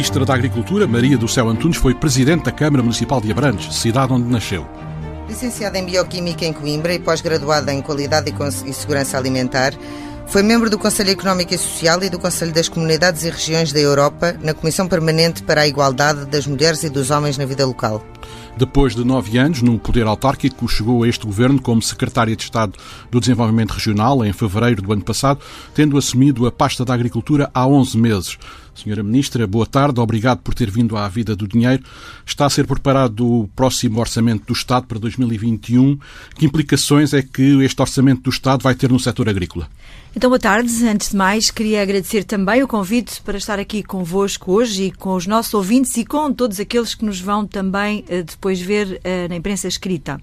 Ministra da Agricultura, Maria do Céu Antunes, foi Presidente da Câmara Municipal de Abrantes, cidade onde nasceu. Licenciada em Bioquímica em Coimbra e pós-graduada em Qualidade e Segurança Alimentar, foi membro do Conselho Económico e Social e do Conselho das Comunidades e Regiões da Europa na Comissão Permanente para a Igualdade das Mulheres e dos Homens na Vida Local. Depois de nove anos no poder autárquico, chegou a este governo como secretária de Estado do Desenvolvimento Regional em fevereiro do ano passado, tendo assumido a pasta da Agricultura há 11 meses. Senhora Ministra, boa tarde, obrigado por ter vindo à Vida do Dinheiro. Está a ser preparado o próximo Orçamento do Estado para 2021. Que implicações é que este Orçamento do Estado vai ter no setor agrícola? Então, boa tarde. Antes de mais, queria agradecer também o convite para estar aqui convosco hoje e com os nossos ouvintes e com todos aqueles que nos vão também uh, depois ver uh, na imprensa escrita.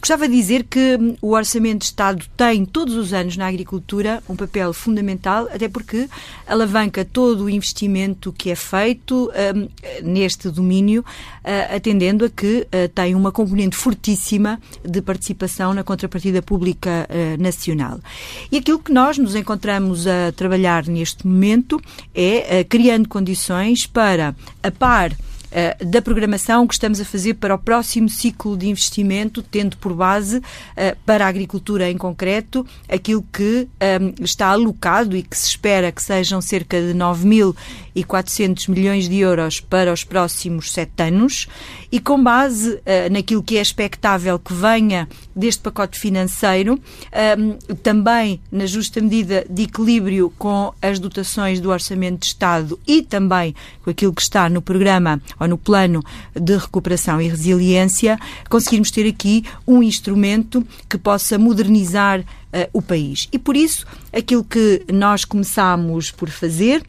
Gostava de dizer que hum, o Orçamento de Estado tem, todos os anos, na agricultura, um papel fundamental, até porque alavanca todo o investimento que é feito um, neste domínio, uh, atendendo a que uh, tem uma componente fortíssima de participação na contrapartida pública uh, nacional. E aquilo que nós nos encontramos a trabalhar neste momento é criando condições para, a par eh, da programação que estamos a fazer para o próximo ciclo de investimento, tendo por base eh, para a agricultura em concreto aquilo que eh, está alocado e que se espera que sejam cerca de 9.400 milhões de euros para os próximos sete anos e com base naquilo que é expectável que venha deste pacote financeiro, também na justa medida de equilíbrio com as dotações do Orçamento de Estado e também com aquilo que está no programa ou no plano de recuperação e resiliência, conseguirmos ter aqui um instrumento que possa modernizar uh, o país. E por isso, aquilo que nós começámos por fazer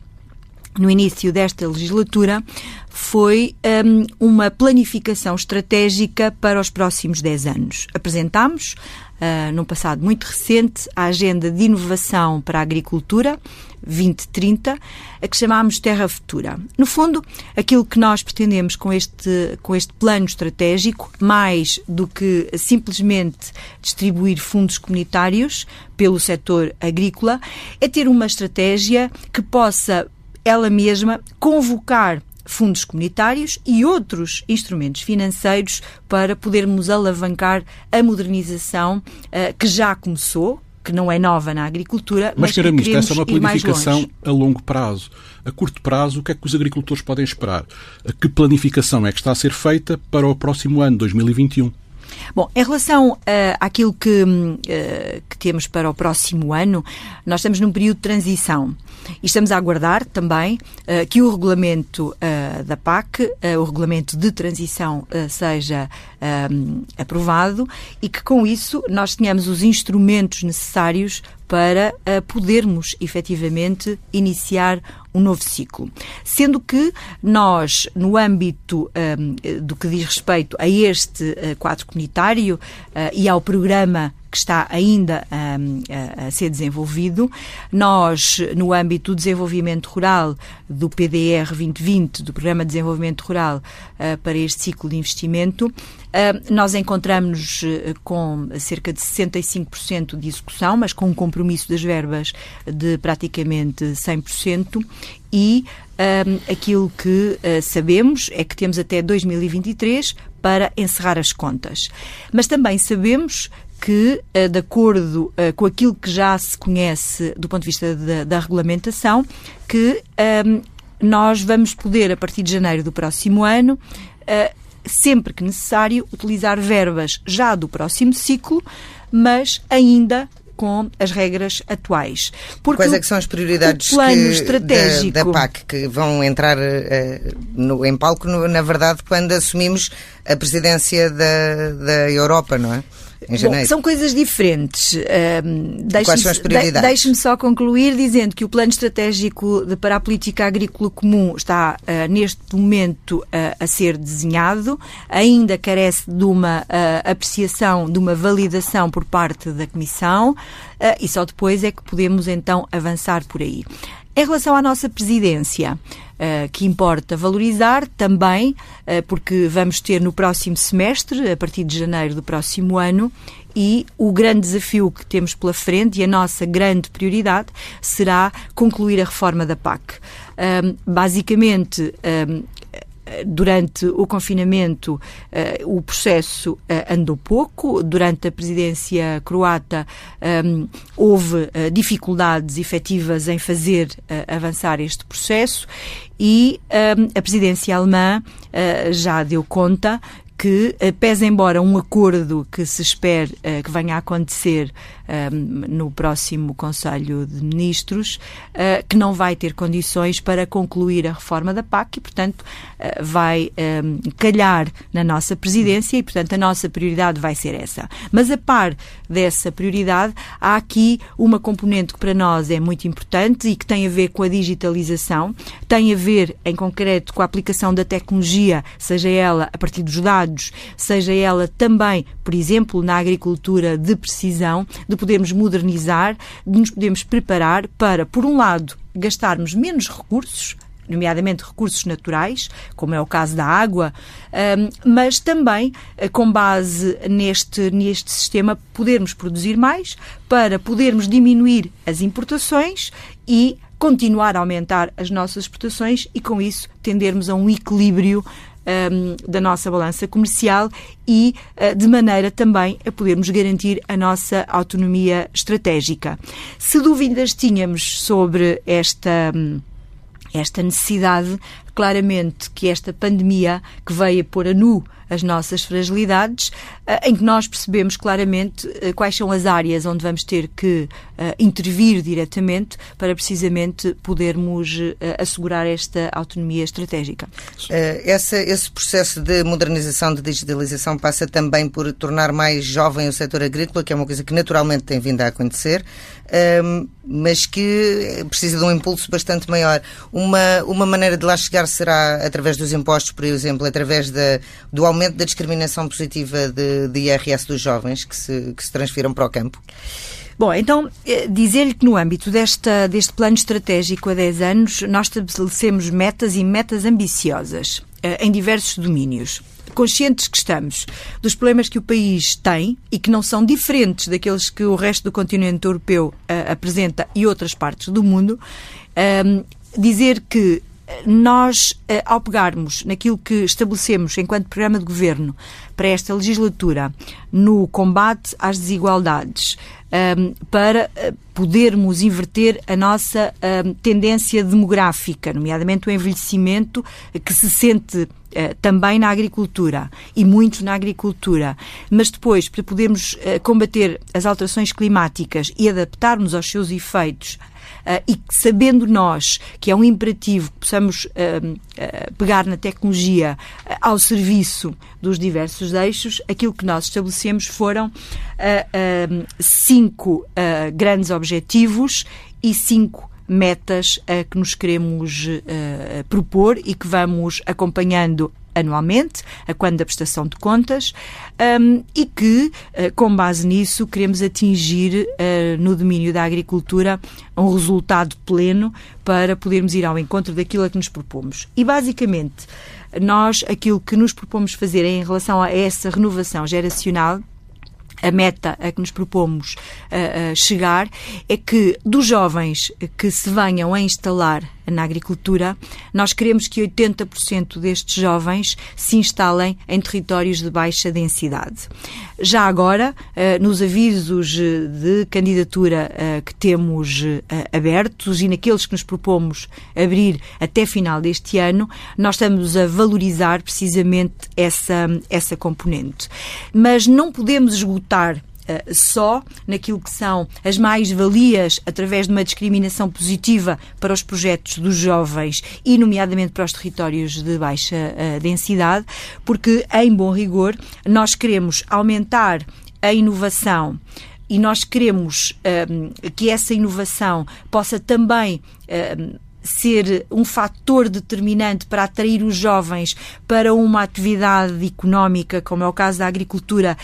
no início desta legislatura foi um, uma planificação estratégica para os próximos 10 anos. Apresentámos, uh, num passado muito recente, a Agenda de Inovação para a Agricultura 2030, a que chamámos Terra Futura. No fundo, aquilo que nós pretendemos com este, com este plano estratégico, mais do que simplesmente distribuir fundos comunitários pelo setor agrícola, é ter uma estratégia que possa ela mesma convocar fundos comunitários e outros instrumentos financeiros para podermos alavancar a modernização uh, que já começou, que não é nova na agricultura, mas, mas que Ministro, essa é uma planificação a longo prazo. A curto prazo, o que é que os agricultores podem esperar? Que planificação é que está a ser feita para o próximo ano, 2021? Bom, em relação uh, àquilo que, uh, que temos para o próximo ano, nós estamos num período de transição. E estamos a aguardar também uh, que o regulamento da PAC, o regulamento de transição, seja aprovado e que com isso nós tenhamos os instrumentos necessários para uh, podermos efetivamente iniciar um novo ciclo. Sendo que nós, no âmbito um, do que diz respeito a este uh, quadro comunitário uh, e ao programa que está ainda um, a, a, ser desenvolvido. Nós, no âmbito do desenvolvimento rural, do PDR 2020, do Programa de Desenvolvimento Rural, uh, para este ciclo de investimento, uh, nós encontramos uh, com cerca de 65% de execução, mas com um compromisso das verbas de praticamente 100% e um, aquilo que uh, sabemos é que temos até 2023 para encerrar as contas. Mas também sabemos que, uh, de acordo uh, com aquilo que já se conhece do ponto de vista da, da regulamentação, que um, nós vamos poder, a partir de janeiro do próximo ano, sempre que necessário, utilizar verbas já do próximo ciclo, mas ainda com as regras atuais. Porque Quais é que são as prioridades plano que, estratégico... da, da, PAC que vão entrar uh, no, em palco, no, na verdade, quando assumimos a presidência da, da Europa, não é? Em janeiro. Bom, são coisas diferentes. Um, Quais são as prioridades? Deixe-me só concluir dizendo que o Plano Estratégico de, para a Política Agrícola Comum está, uh, neste momento, uh, a ser desenhado, ainda carece de uma uh, apreciação, de uma validação por parte da Comissão, e só depois é que podemos, então, avançar por aí. Em relação à nossa presidência, que importa valorizar também, uh, porque vamos ter no próximo semestre, a partir de janeiro do próximo ano, e o grande desafio que temos pela frente e a nossa grande prioridade será concluir a reforma da PAC. Um, basicamente, um, durante o confinamento uh, o processo uh, andou pouco. Durante a presidência croata houve dificuldades efetivas em fazer avançar este processo e a presidência alemã já deu conta que, eh, pese embora um acordo que se espere uh, que venha a acontecer uh, no próximo Conselho de Ministros, uh, que não vai ter condições para concluir a reforma da PAC e, portanto, vai um, calhar na nossa presidência e, portanto, a nossa prioridade vai ser essa. Mas, a par dessa prioridade, há aqui uma componente que para nós é muito importante e que tem a ver com a digitalização, tem a ver, em concreto, com a aplicação da tecnologia, seja ela a partir dos dados seja ela também, por exemplo, na agricultura de precisão, podermos modernizar, de nos podermos preparar para, por um lado, gastarmos menos recursos, nomeadamente recursos naturais, como é o caso da água, mas também, eh, com base neste, neste sistema, podermos produzir mais para podermos diminuir as importações e continuar a aumentar as nossas exportações e, com isso, tendermos a um equilíbrio um, da nossa balança comercial e uh, de maneira também a podermos garantir a nossa autonomia estratégica. Se dúvidas tínhamos sobre esta. Esta necessidade, claramente que esta pandemia que veio a pôr a nu as nossas fragilidades, eh, em que nós percebemos claramente eh, quais são as áreas onde vamos ter que eh, intervir diretamente para precisamente podermos assegurar esta autonomia estratégica. Essa, esse processo de modernização, de digitalização, passa também por tornar mais jovem o setor agrícola, que é uma coisa que naturalmente tem vindo a acontecer, mas que precisa de um impulso bastante maior. Uma, uma maneira de lá chegar será através dos impostos, por exemplo, através da, do aumento da discriminação positiva de, de IRS dos jovens que se, que se transfiram para o campo? Bom, então, eh, dizer-lhe que no âmbito desta, deste plano estratégico há 10 anos, nós estabelecemos metas e metas ambiciosas eh, em diversos domínios. Conscientes que estamos dos problemas que o país tem e que não são diferentes daqueles que o resto do continente europeu uh, apresenta e outras partes do mundo, uh, dizer que nós, eh, ao pegarmos naquilo que estabelecemos enquanto programa de governo para esta legislatura no combate às desigualdades, ehm, para eh, podermos inverter a nossa ehm, tendência demográfica, nomeadamente o envelhecimento que se sente eh, também na agricultura e muito na agricultura, mas depois para podermos combater as alterações climáticas e adaptarmos aos seus efeitos uh, e sabendo nós que é um imperativo que possamos uh, uh, pegar na tecnologia ao serviço dos diversos eixos, aquilo que nós estabelecemos foram cinco grandes objetivos e cinco metas uh, que nos queremos uh, propor e que vamos acompanhando anualmente, a quando da prestação de contas, um, e que, uh, com base nisso, queremos atingir uh, no domínio da agricultura um resultado pleno para podermos ir ao encontro daquilo a que nos propomos. E, basicamente, nós aquilo que nos propomos fazer em relação a essa renovação geracional a meta a que nos propomos uh, uh, chegar é que dos jovens que se venham a instalar na agricultura, nós queremos que 80% destes jovens se instalem em territórios de baixa densidade. Já agora, uh, nos avisos de candidatura que temos abertos e naqueles que nos propomos abrir até final deste ano, nós estamos a valorizar precisamente essa, essa componente. Mas não podemos esgotar eh, só naquilo que são as mais-valias através de uma discriminação positiva para os projetos dos jovens e, nomeadamente, para os territórios de baixa uh, densidade, porque, em bom rigor, nós queremos aumentar a inovação e nós queremos um, eh, que essa inovação possa também. Um, ser um fator determinante para atrair os jovens para uma atividade económica, como é o caso da agricultura,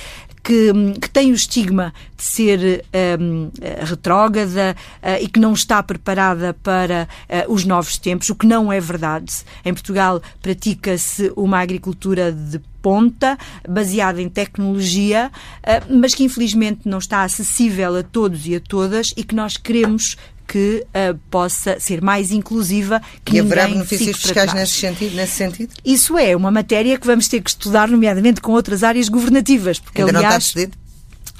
que, que tem o estigma de ser um, retrógrada uh, e que não está preparada para uh, os novos tempos, o que não é verdade. Em Portugal pratica-se uma agricultura de ponta, baseada em tecnologia, mas que infelizmente não está acessível a todos e a todas e que nós queremos que uh, possa ser mais inclusiva. Que e haverá benefícios fiscais nesse sentido, nesse sentido? Isso é uma matéria que vamos ter que estudar, nomeadamente com outras áreas governativas. Porque, Ainda aliás, não está decidido?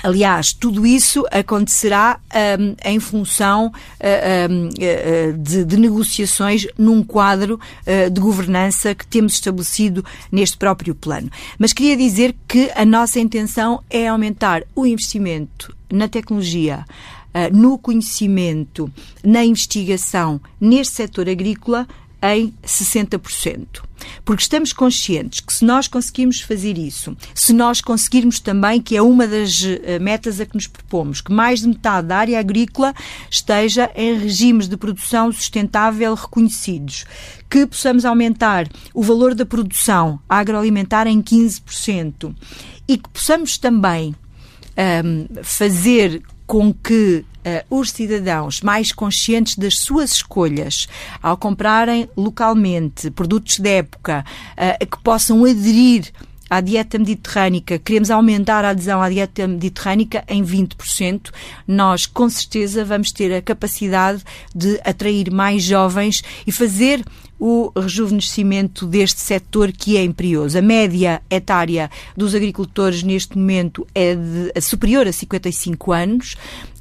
Aliás, tudo isso acontecerá um, em função uh, um, uh, de, de, negociações num quadro uh, de governança que temos estabelecido neste próprio plano. Mas queria dizer que a nossa intenção é aumentar o investimento na tecnologia, no conhecimento, na investigação neste setor agrícola em 60%. Porque estamos conscientes que se nós conseguirmos fazer isso, se nós conseguirmos também, que é uma das eh, metas a que nos propomos, que mais de metade da área agrícola esteja em regimes de produção sustentável reconhecidos, que possamos aumentar o valor da produção agroalimentar em 15% e que possamos também um, ehm, fazer com que uh, os cidadãos mais conscientes das suas escolhas ao comprarem localmente produtos de época uh, que possam aderir à dieta mediterrânica, queremos aumentar a adesão à dieta mediterrânica em 20%, nós com certeza vamos ter a capacidade de atrair mais jovens e fazer o rejuvenescimento deste setor que é imperioso. A média etária dos agricultores neste momento é de, é superior a 55 anos.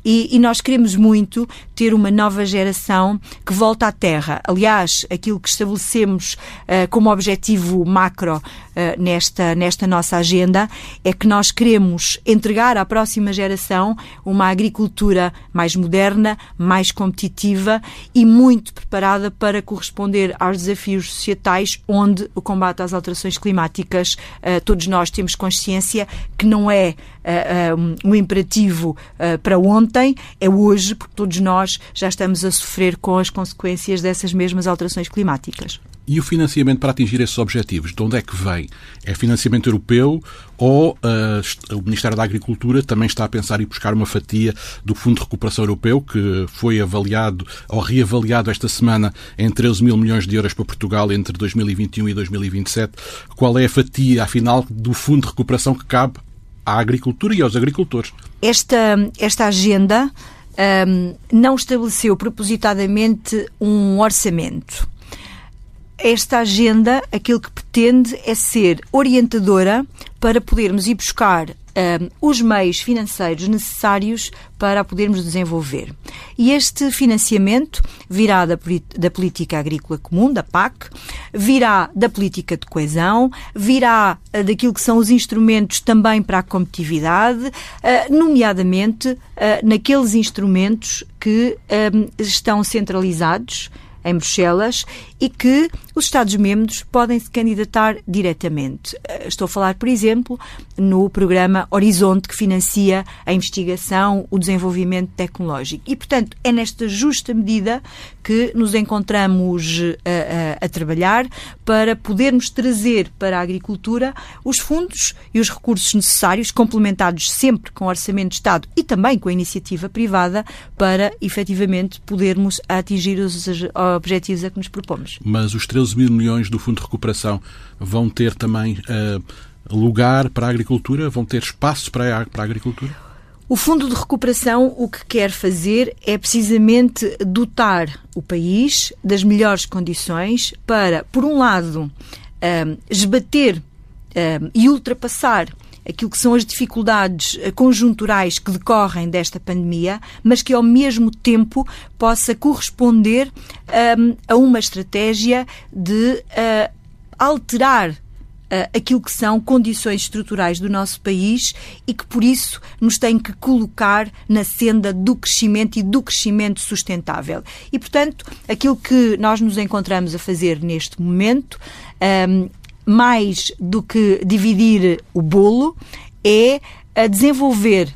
E, e, nós queremos muito ter uma nova geração que volta à terra. Aliás, aquilo que estabelecemos uh, como objetivo macro uh, nesta, nesta nossa agenda é que nós queremos entregar à próxima geração uma agricultura mais moderna, mais competitiva e muito preparada para corresponder aos desafios societais onde o combate às alterações climáticas, uh, todos nós temos consciência que não é um imperativo para ontem ontem, é hoje, porque todos nós já estamos a sofrer com as consequências dessas mesmas alterações climáticas. E o financiamento para atingir esses objetivos, de onde é que vem? É financiamento europeu ou uh, o Ministério da Agricultura também está a pensar em buscar uma fatia do Fundo de Recuperação Europeu, que foi avaliado ou reavaliado esta semana em 13 mil milhões de euros para Portugal entre 2021 e 2027? Qual é a fatia, afinal, do Fundo de Recuperação que cabe à agricultura e aos agricultores. Esta, esta agenda um, não estabeleceu propositadamente um orçamento. Esta agenda, aquilo que pretende é ser orientadora para podermos ir buscar um, os meios financeiros necessários para a podermos desenvolver. E este financiamento virá da, da, política agrícola comum, da PAC, virá da política de coesão, virá uh, daquilo que são os instrumentos também para a competitividade, uh, nomeadamente uh, naqueles instrumentos que um, estão centralizados em Bruxelas e que os Estados-membros podem se candidatar diretamente. Eh, estou a falar, por exemplo, no programa Horizonte, que financia a investigação, o desenvolvimento tecnológico. E, portanto, é nesta justa medida que nos encontramos a, eh, a, a trabalhar para podermos trazer para a agricultura os fundos e os recursos necessários, complementados sempre com o Orçamento de Estado e também com a iniciativa privada, para efetivamente podermos atingir os objetivos a que nos propomos. Mas os 13 mil milhões do Fundo de Recuperação vão ter também uh, lugar para a agricultura? Vão ter espaço para a, para a agricultura? O Fundo de Recuperação o que quer fazer é precisamente dotar o país das melhores condições para, por um lado, esbater e ultrapassar aquilo que são as dificuldades eh, conjunturais que decorrem desta pandemia, mas que ao mesmo tempo possa corresponder a uma estratégia de uh, alterar aquilo que são condições estruturais do nosso país e que, por isso, nos tem que colocar na senda do crescimento e do crescimento sustentável. E, portanto, aquilo que nós nos encontramos a fazer neste momento um, ehm, mais do que dividir o bolo, é a desenvolver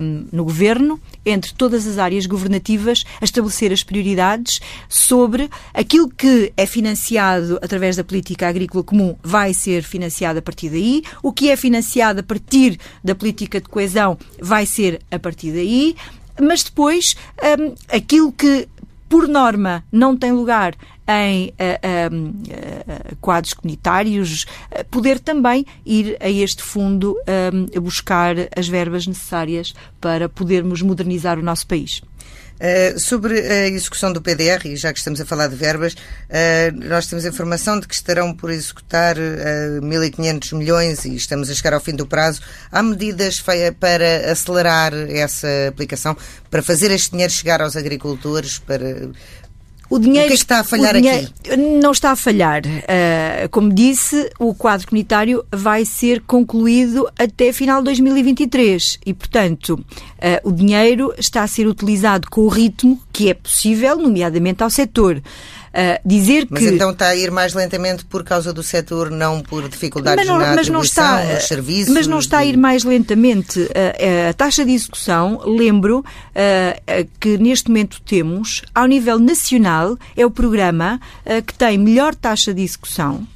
um, no governo, entre todas as áreas governativas, a estabelecer as prioridades sobre aquilo que é financiado através da política agrícola comum vai ser financiado a partir daí, o que é financiado a partir da política de coesão vai ser a partir daí, mas depois um, aquilo que por norma, não tem lugar em uh, uh, quadros comunitários, poder também ir a este fundo buscar as verbas necessárias para podermos modernizar o nosso país. Uh, sobre a execução do PDR, e já que estamos a falar de verbas, uh, nós temos informação de que estarão por executar uh, 1.500 milhões e estamos a chegar ao fim do prazo. Há medidas para acelerar essa aplicação, para fazer este dinheiro chegar aos agricultores, para o dinheiro o que é que está a falhar dinheiro, aqui? Não está a falhar. Uh, como disse, o quadro comunitário vai ser concluído até final de 2023 e, portanto, uh, o dinheiro está a ser utilizado com o ritmo que é possível, nomeadamente ao setor. Uh, dizer mas que... então está a ir mais lentamente por causa do setor, não por dificuldades mas não, na mas não está, nos serviços? Mas não está a ir mais lentamente. Uh, a taxa de execução, lembro uh, que neste momento temos, ao nível nacional, é o programa que tem melhor taxa de execução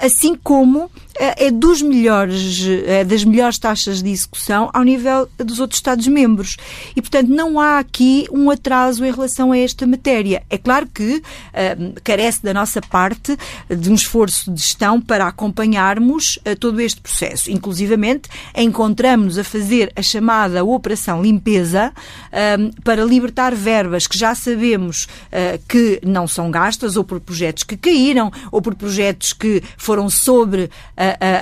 assim como é dos melhores, é das melhores taxas de execução ao nível dos outros Estados-membros. E, portanto, não há aqui um atraso em relação a esta matéria. É claro que uh, carece da nossa parte de um esforço de gestão para acompanharmos uh, todo este processo. Inclusivamente, encontramos-nos a fazer a chamada Operação Limpeza uh, para libertar verbas que já sabemos que não são gastas, ou por projetos que caíram, ou por projetos que foram sobre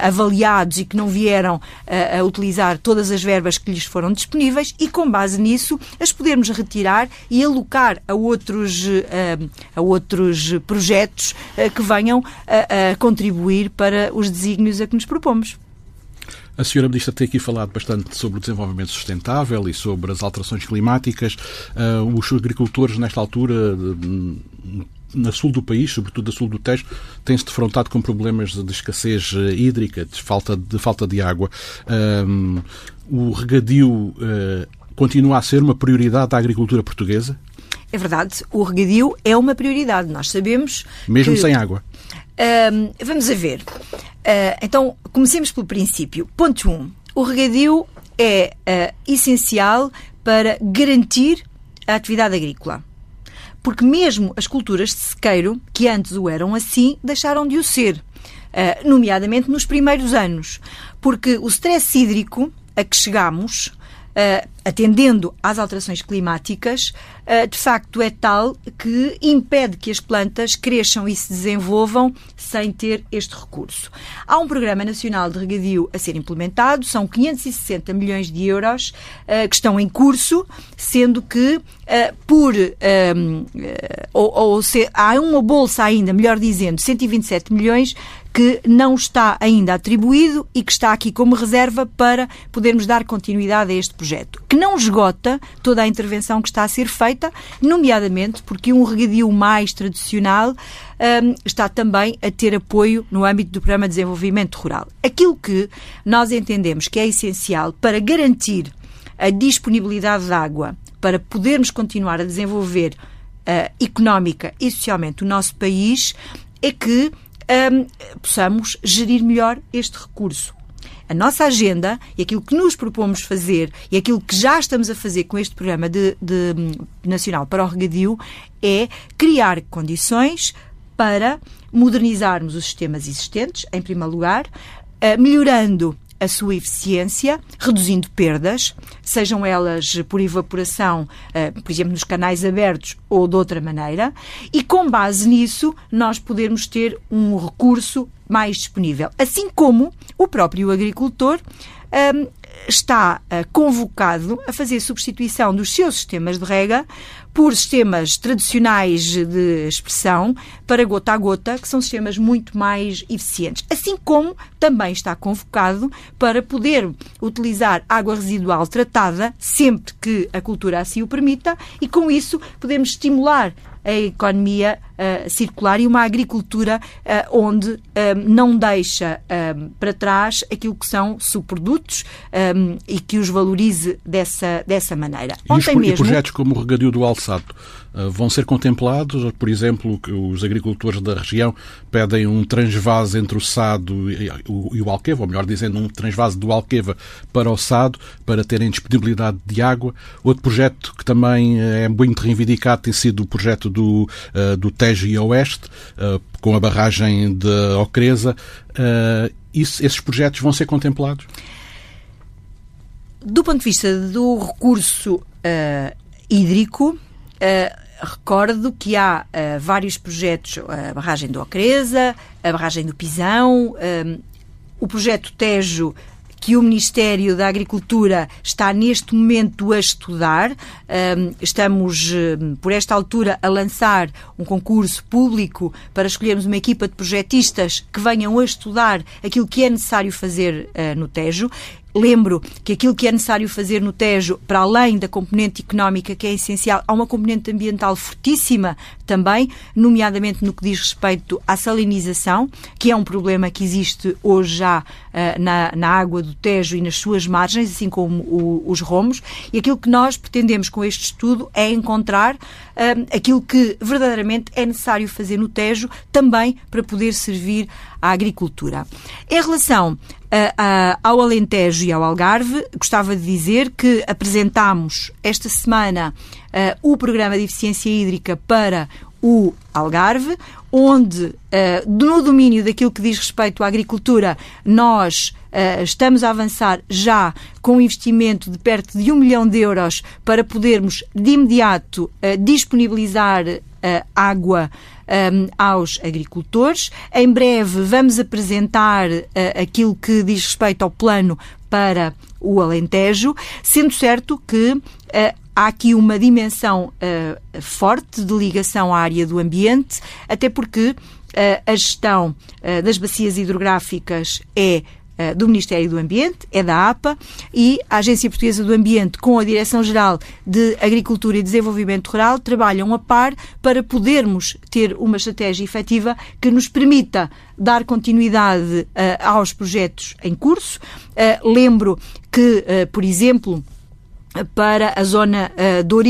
avaliados e que não vieram a utilizar todas as verbas que lhes foram disponíveis e, com base nisso, as podermos retirar e alocar a outros, a outros projetos que venham a contribuir para os desígnios a que nos propomos. A senhora Ministra tem aqui falado bastante sobre o desenvolvimento sustentável e sobre as alterações climáticas. Uh, os agricultores, nesta altura, na sul do país, sobretudo a sul do Tejo, têm-se defrontado com problemas de escassez eh, hídrica, de falta de, falta de água. Um, o regadio uh, continua a ser uma prioridade da agricultura portuguesa? É verdade, o regadio é uma prioridade. Nós sabemos. Mesmo que... sem água. Um, vamos a ver. Uh, então, comecemos pelo princípio. Ponto 1. Um, o regadio é uh, essencial para garantir a atividade agrícola porque mesmo as culturas de sequeiro, que antes o eram assim, deixaram de o ser, uh, nomeadamente nos primeiros anos, porque o stress hídrico a que chegamos uh, atendendo às alterações climáticas, uh, de facto é tal que impede que as plantas cresçam e se desenvolvam sem ter este recurso. Há um Programa Nacional de Regadio a ser implementado, são 560 milhões de euros uh, que estão em curso, sendo que por. Um, ou, ou se, há uma bolsa ainda, melhor dizendo, 127 milhões que não está ainda atribuído e que está aqui como reserva para podermos dar continuidade a este projeto, que não esgota toda a intervenção que está a ser feita, nomeadamente porque um regadio mais tradicional um, está também a ter apoio no âmbito do Programa de Desenvolvimento Rural. Aquilo que nós entendemos que é essencial para garantir a disponibilidade de água, para podermos continuar a desenvolver uh, económica e socialmente o nosso país, é que um, possamos gerir melhor este recurso. A nossa agenda e aquilo que nos propomos fazer e aquilo que já estamos a fazer com este programa de, de nacional para o regadio é criar condições para modernizarmos os sistemas existentes, em primeiro lugar, melhorando a sua eficiência, reduzindo perdas, sejam elas por evaporação, eh, por exemplo, nos canais abertos ou de outra maneira, e com base nisso nós podermos ter um recurso mais disponível. Assim como o próprio agricultor um, está uh, convocado a fazer substituição dos seus sistemas de rega por sistemas tradicionais de expressão para gota a gota, que são sistemas muito mais eficientes. Assim como também está convocado para poder utilizar água residual tratada sempre que a cultura assim o permita e com isso podemos estimular a economia uh, circular e uma agricultura uh, onde não deixa para trás aquilo que são subprodutos um, e que os valorize dessa, dessa maneira. E, Ontem os, mesmo, e projetos como o regadio do Alçato vão ser contemplados? Por exemplo, os agricultores da região pedem um transvase entre o Sado e o, Alqueva, ou melhor dizendo, um transvase do Alqueva para o Sado, para terem disponibilidade de água. Outro projeto que também é muito reivindicado tem sido o projeto do, uh, do Tejo e Oeste, uh, com a barragem de Ocreza. Uh, esses projetos vão ser contemplados? Do ponto de vista do recurso hídrico, recordo que há uh, vários projetos, a barragem do Ocreza, a barragem do Pisão, um, o projeto Tejo que o Ministério da Agricultura está neste momento a estudar. Estamos, por esta altura, a lançar um concurso público para escolhermos uma equipa de projetistas que venham a estudar aquilo que é necessário fazer eh, no Tejo. Lembro que aquilo que é necessário fazer no Tejo, para além da componente económica, que é essencial, há uma componente ambiental fortíssima também, nomeadamente no que diz respeito à salinização, que é um problema que existe hoje já uh, na, na, água do Tejo e nas suas margens, assim como o, os romos. E aquilo que nós pretendemos com este estudo é encontrar uh, aquilo que verdadeiramente é necessário fazer no Tejo, também para poder servir à agricultura. Em relação ao Alentejo e ao Algarve, gostava de dizer que apresentámos esta semana o programa de eficiência hídrica para o Algarve, onde, no domínio daquilo que diz respeito à agricultura, nós estamos a avançar já com um investimento de perto de um milhão de euros para podermos, de imediato, disponibilizar água um, aos agricultores. Em breve vamos apresentar uh, aquilo que diz respeito ao plano para o Alentejo, sendo certo que uh, há aqui uma dimensão uh, forte de ligação à área do ambiente, até porque uh, a gestão uh, das bacias hidrográficas é eh, do Ministério do Ambiente, é da APA, e a Agência Portuguesa do Ambiente, com a Direção-Geral de Agricultura e Desenvolvimento Rural, trabalham a par para podermos ter uma estratégia efetiva que nos permita dar continuidade uh, aos projetos em curso. Uh, lembro que, por exemplo, para a zona uh, do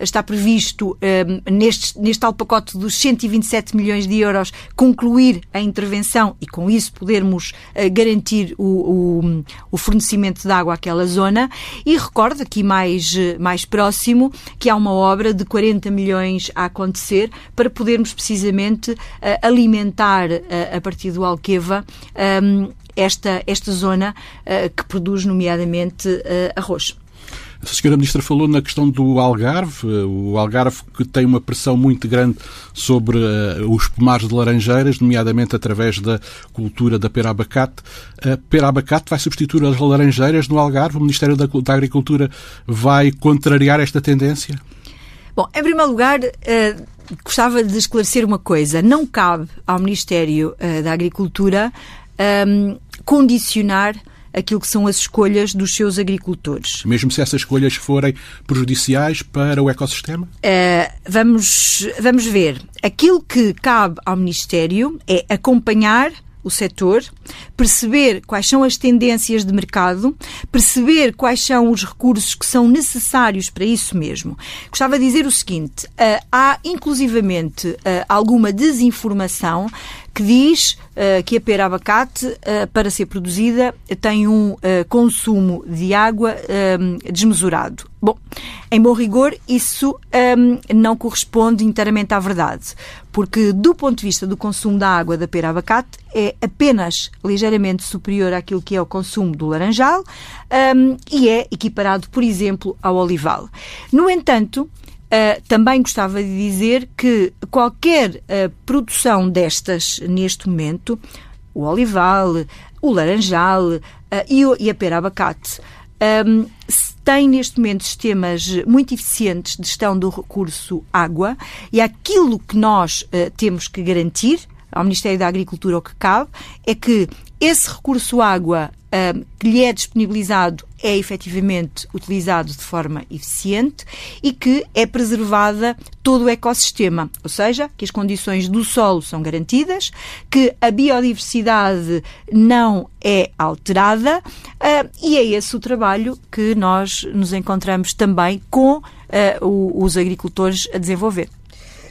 está previsto uh, neste, neste tal pacote dos 127 milhões de euros concluir a intervenção e com isso podermos uh, garantir o, o, o, fornecimento de água àquela zona e recordo aqui mais, mais próximo que há uma obra de 40 milhões a acontecer para podermos precisamente alimentar a partir do Alqueva um, esta, esta zona que produz nomeadamente arroz. A senhora Ministra falou na questão do Algarve, o Algarve que tem uma pressão muito grande sobre uh, os pomares de laranjeiras, nomeadamente através da cultura da pera-abacate. A pera-abacate vai substituir as laranjeiras no Algarve? O Ministério da, da Agricultura vai contrariar esta tendência? Bom, em primeiro lugar, uh, gostava de esclarecer uma coisa. Não cabe ao Ministério uh, da Agricultura um, condicionar aquilo que são as escolhas dos seus agricultores. Mesmo se essas escolhas forem prejudiciais para o ecossistema? Uh, vamos, vamos ver. Aquilo que cabe ao Ministério é acompanhar o setor, perceber quais são as tendências de mercado, perceber quais são os recursos que são necessários para isso mesmo. Gostava de dizer o seguinte: uh, há inclusivamente uh, alguma desinformação que diz uh, que a pera abacate, uh, para ser produzida, tem um uh, consumo de água desmesurado. Bom, em bom rigor, isso um, não corresponde inteiramente à verdade, porque do ponto de vista do consumo da água da pera abacate é apenas ligeiramente superior àquilo que é o consumo do laranjal um, e é equiparado, por exemplo, ao olival. No entanto, Uh, também gostava de dizer que qualquer uh, produção destas neste momento, o olival, o laranjal uh, e, e, a pera abacate, um, tem neste momento sistemas muito eficientes de gestão do recurso água e aquilo que nós temos que garantir ao Ministério da Agricultura o que cabe é que esse recurso água uh, que lhe é disponibilizado é efetivamente utilizado de forma eficiente e que é preservada todo o ecossistema, ou seja, que as condições do solo são garantidas, que a biodiversidade não é alterada uh, e é esse o trabalho que nós nos encontramos também com uh, os agricultores a desenvolver.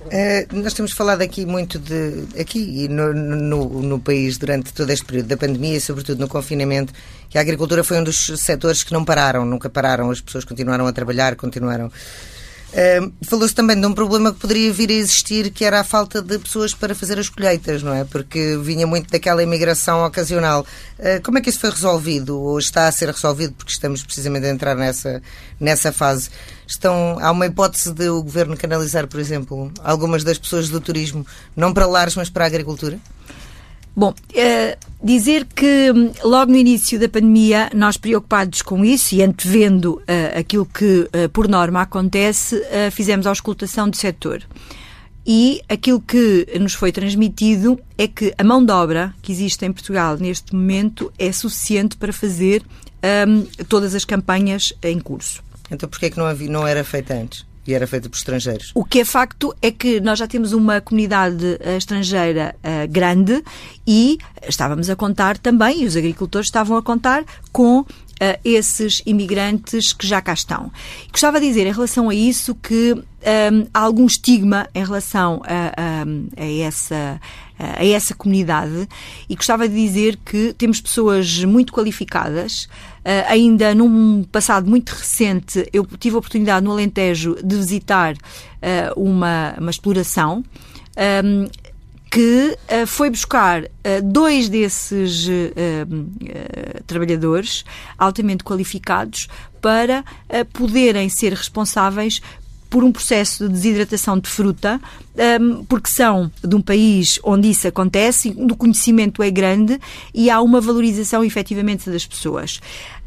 Uh, nós temos falado aqui muito de aqui e no, no, no, país durante todo este período da pandemia e sobretudo no confinamento que a agricultura foi um dos setores que não pararam, nunca pararam, as pessoas continuaram a trabalhar, continuaram Uh, Falou-se também de um problema que poderia vir a existir, que era a falta de pessoas para fazer as colheitas, não é? Porque vinha muito daquela imigração ocasional. Uh, como é que isso foi resolvido? Ou está a ser resolvido? Porque estamos precisamente a entrar nessa, nessa fase. Estão, há uma hipótese de o governo canalizar, por exemplo, algumas das pessoas do turismo, não para lares, mas para a agricultura? Bom, uh, dizer que hum, logo no início da pandemia, nós preocupados com isso e antevendo uh, aquilo que uh, por norma acontece, fizemos a auscultação do setor. E aquilo que nos foi transmitido é que a mão de obra que existe em Portugal neste momento é suficiente para fazer um, todas as campanhas em curso. Então porquê é que não, havia, não era feita antes? e era feita por estrangeiros. O que é facto é que nós já temos uma comunidade uh, estrangeira uh, grande e estávamos a contar também, e os agricultores estavam a contar com Uh, esses imigrantes que já cá estão. Gostava de dizer em relação a isso que um, há algum estigma em relação a, a, a, essa, a essa comunidade e gostava de dizer que temos pessoas muito qualificadas ainda num passado muito recente, eu tive a oportunidade no Alentejo de visitar uh, uma, uma exploração. Um, que uh, foi buscar uh, dois desses uh, trabalhadores altamente qualificados para poderem ser responsáveis por um processo de desidratação de fruta, um, porque são de um país onde isso acontece, o conhecimento é grande e há uma valorização efetivamente das pessoas.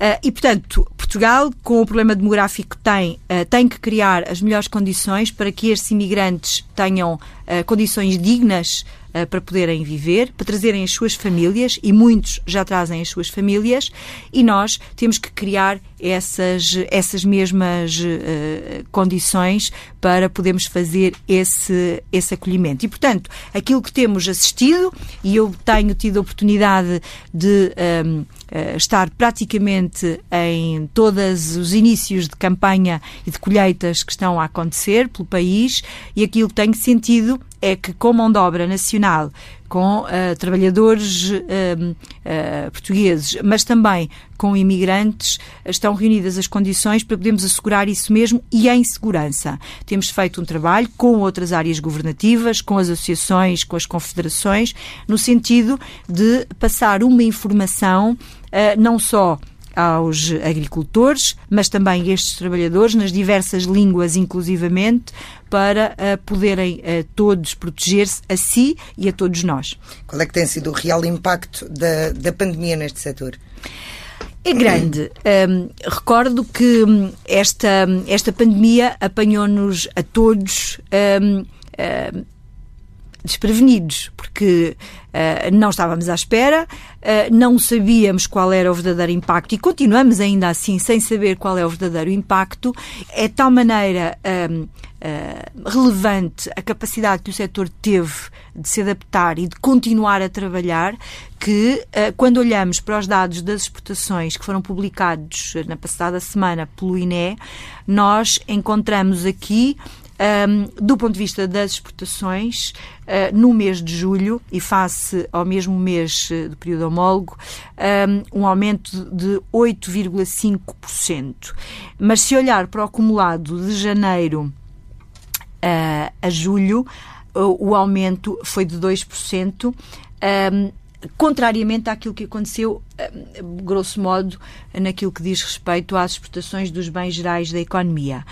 Uh, e, portanto, Portugal, com o problema demográfico que tem, uh, tem que criar as melhores condições para que estes imigrantes tenham uh, condições dignas para poderem viver, para trazerem as suas famílias, e muitos já trazem as suas famílias, e nós temos que criar essas, essas mesmas uh, condições para podermos fazer esse, esse acolhimento. E, portanto, aquilo que temos assistido, e eu tenho tido a oportunidade de. Um, Uh, estar praticamente em todos os inícios de campanha e de colheitas que estão a acontecer pelo país e aquilo que tenho sentido é que com mão de obra nacional, com uh, trabalhadores uh, uh, portugueses, mas também com imigrantes, estão reunidas as condições para podermos assegurar isso mesmo e em segurança. Temos feito um trabalho com outras áreas governativas, com as associações, com as confederações, no sentido de passar uma informação não só aos agricultores, mas também estes trabalhadores nas diversas línguas, inclusivamente, para uh, poderem uh, todos proteger-se a si e a todos nós. Qual é que tem sido o real impacto da, da pandemia neste setor? É grande. Um, recordo que hum, esta, esta pandemia apanhou-nos a todos um, um, desprevenidos, porque uh, não estávamos à espera, uh, não sabíamos qual era o verdadeiro impacto e continuamos ainda assim sem saber qual é o verdadeiro impacto. É de tal maneira uh, relevante a capacidade que o setor teve de se adaptar e de continuar a trabalhar que, quando olhamos para os dados das exportações que foram publicados na passada semana pelo INE, nós encontramos aqui um, do ponto de vista das exportações, uh, no mês de julho, e face ao mesmo mês uh, do período homólogo, um, um aumento de 8,5%. Mas se olhar para o acumulado de janeiro uh, a julho, o aumento foi de 2%. Um, contrariamente àquilo que aconteceu, grosso modo, naquilo que diz respeito às exportações dos bens gerais da economia.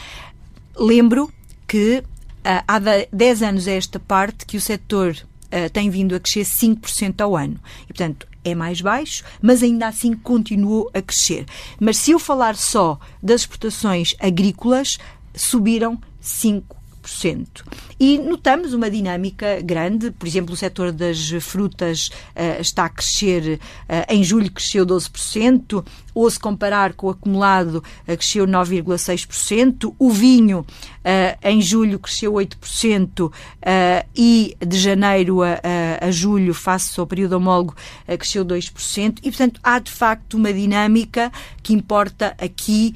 Lembro que uh, há 10 anos a esta parte que o setor uh, tem vindo a crescer 5% ao ano. E, portanto, é mais baixo, mas ainda assim continuou a crescer. Mas se eu falar só das exportações agrícolas, subiram 5%. 2%. E notamos uma dinâmica grande, por exemplo, o setor das frutas uh, está a crescer, uh, em julho cresceu 12%, ou se comparar com o acumulado, uh, cresceu 9,6%, o vinho em julho cresceu 8% e de janeiro a, a, julho, face ao período homólogo, cresceu 2%, e portanto há de facto uma dinâmica que importa aqui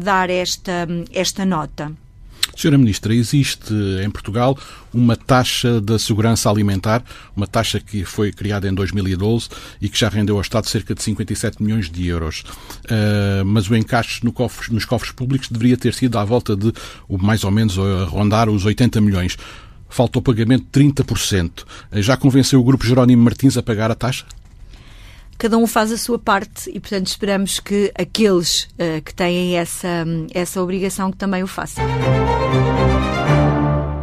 dar esta, esta nota. Senhora Ministra, existe em Portugal uma taxa da segurança alimentar, uma taxa que foi criada em 2012 e que já rendeu ao Estado cerca de 57 milhões de euros. Uh, mas o encaixe no cofre, nos cofres públicos deveria ter sido à volta de, mais ou menos, a rondar os 80 milhões. Falta o pagamento de 30%. Já convenceu o Grupo Jerónimo Martins a pagar a taxa? Cada um faz a sua parte e, portanto, esperamos que aqueles uh, que têm essa, essa obrigação que também o façam.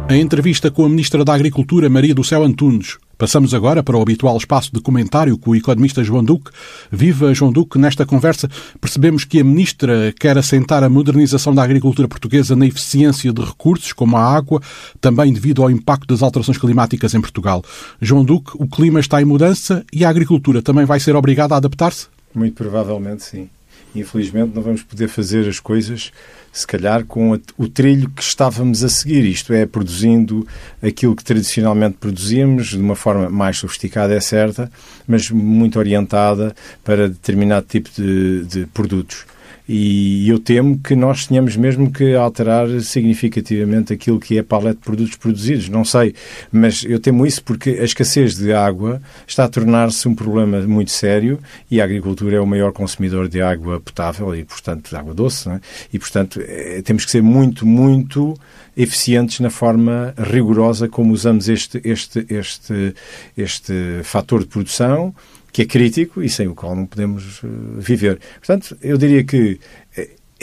A entrevista com a Ministra da Agricultura, Maria do Céu Antunes. Passamos agora para o habitual espaço de comentário com o economista João Duque. Viva João Duque, nesta conversa percebemos que a Ministra quer assentar a modernização da agricultura portuguesa na eficiência de recursos, como a água, também devido ao impacto das alterações climáticas em Portugal. João Duque, o clima está em mudança e a agricultura também vai ser obrigada a adaptar-se? Muito provavelmente sim. Infelizmente não vamos poder fazer as coisas se calhar com o trilho que estávamos a seguir, isto é, produzindo aquilo que tradicionalmente produzíamos de uma forma mais sofisticada, é certa, mas muito orientada para determinado tipo de, de produtos. E eu temo que nós tenhamos mesmo que alterar significativamente aquilo que é a paleta de produtos produzidos. Não sei, mas eu temo isso porque a escassez de água está a tornar-se um problema muito sério e a agricultura é o maior consumidor de água potável e, portanto, de água doce. É? E, portanto, é, temos que ser muito, muito eficientes na forma rigorosa como usamos este, este, este, este fator de produção que é crítico e sem o qual não podemos eh, viver. Portanto, eu diria que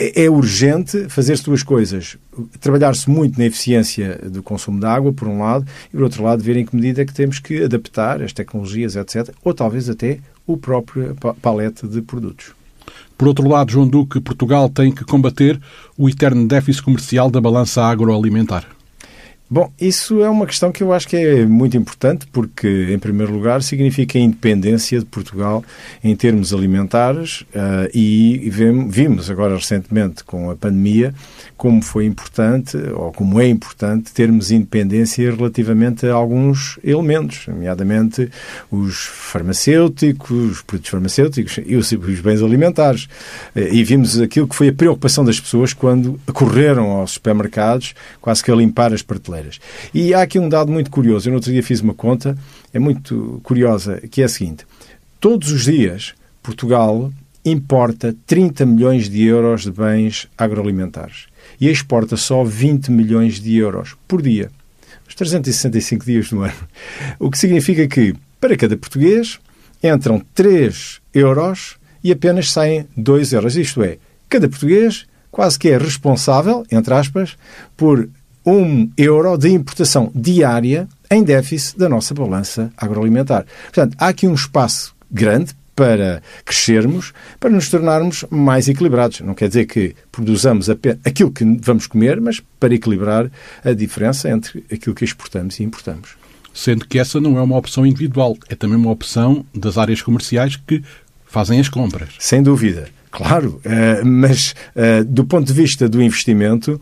é, é urgente fazer-se duas coisas. Trabalhar-se muito na eficiência do consumo de água, por um lado, e, por outro lado, ver em que medida é que temos que adaptar as tecnologias, etc., ou talvez até o próprio palete de produtos. Por outro lado, João Duque, Portugal tem que combater o eterno déficit comercial da balança agroalimentar. Bom, isso é uma questão que eu acho que é muito importante porque, em primeiro lugar, significa a independência de Portugal em termos alimentares uh, e vimos agora recentemente com a pandemia como foi importante, ou como é importante, termos independência relativamente a alguns elementos, nomeadamente os farmacêuticos, os produtos farmacêuticos e os, os bens alimentares. Eh, e vimos aquilo que foi a preocupação das pessoas quando correram aos supermercados, quase que a limpar as prateleiras. E há aqui um dado muito curioso. Eu no outro dia fiz uma conta, é muito curiosa, que é a seguinte. Todos os dias, Portugal importa 30 milhões de euros de bens agroalimentares e exporta só 20 milhões de euros por dia, os 365 dias do ano. O que significa que, para cada português, entram 3 euros e apenas saem 2 euros. Isto é, cada português quase que é responsável, entre aspas, por um euro de importação diária em déficit da nossa balança agroalimentar. Portanto, há aqui um espaço grande para crescermos, para nos tornarmos mais equilibrados. Não quer dizer que produzamos aquilo que vamos comer, mas para equilibrar a diferença entre aquilo que exportamos e importamos. Sendo que essa não é uma opção individual, é também uma opção das áreas comerciais que fazem as compras. Sem dúvida. Claro, eh, mas eh, do ponto de vista do investimento,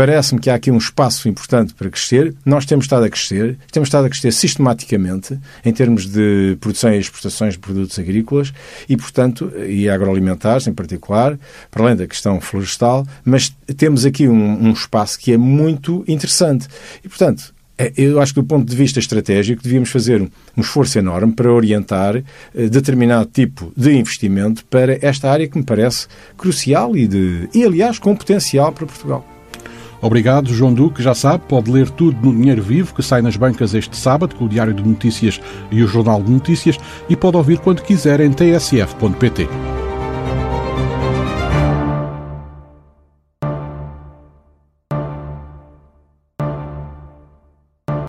Parece-me que há aqui um espaço importante para crescer. Nós temos estado a crescer, temos estado a crescer sistematicamente em termos de produção e exportações de produtos agrícolas e, portanto, e agroalimentares em particular, para além da questão florestal, mas temos aqui um, um espaço que é muito interessante. E, portanto, é, eu acho que do ponto de vista estratégico devíamos fazer um esforço enorme para orientar eh, determinado tipo de investimento para esta área que me parece crucial e, de, e aliás, com potencial para Portugal. Obrigado, João Duque. Já sabe, pode ler tudo no Dinheiro Vivo, que sai nas bancas este sábado, com o Diário de Notícias e o Jornal de Notícias, e pode ouvir quando quiser em tsf.pt.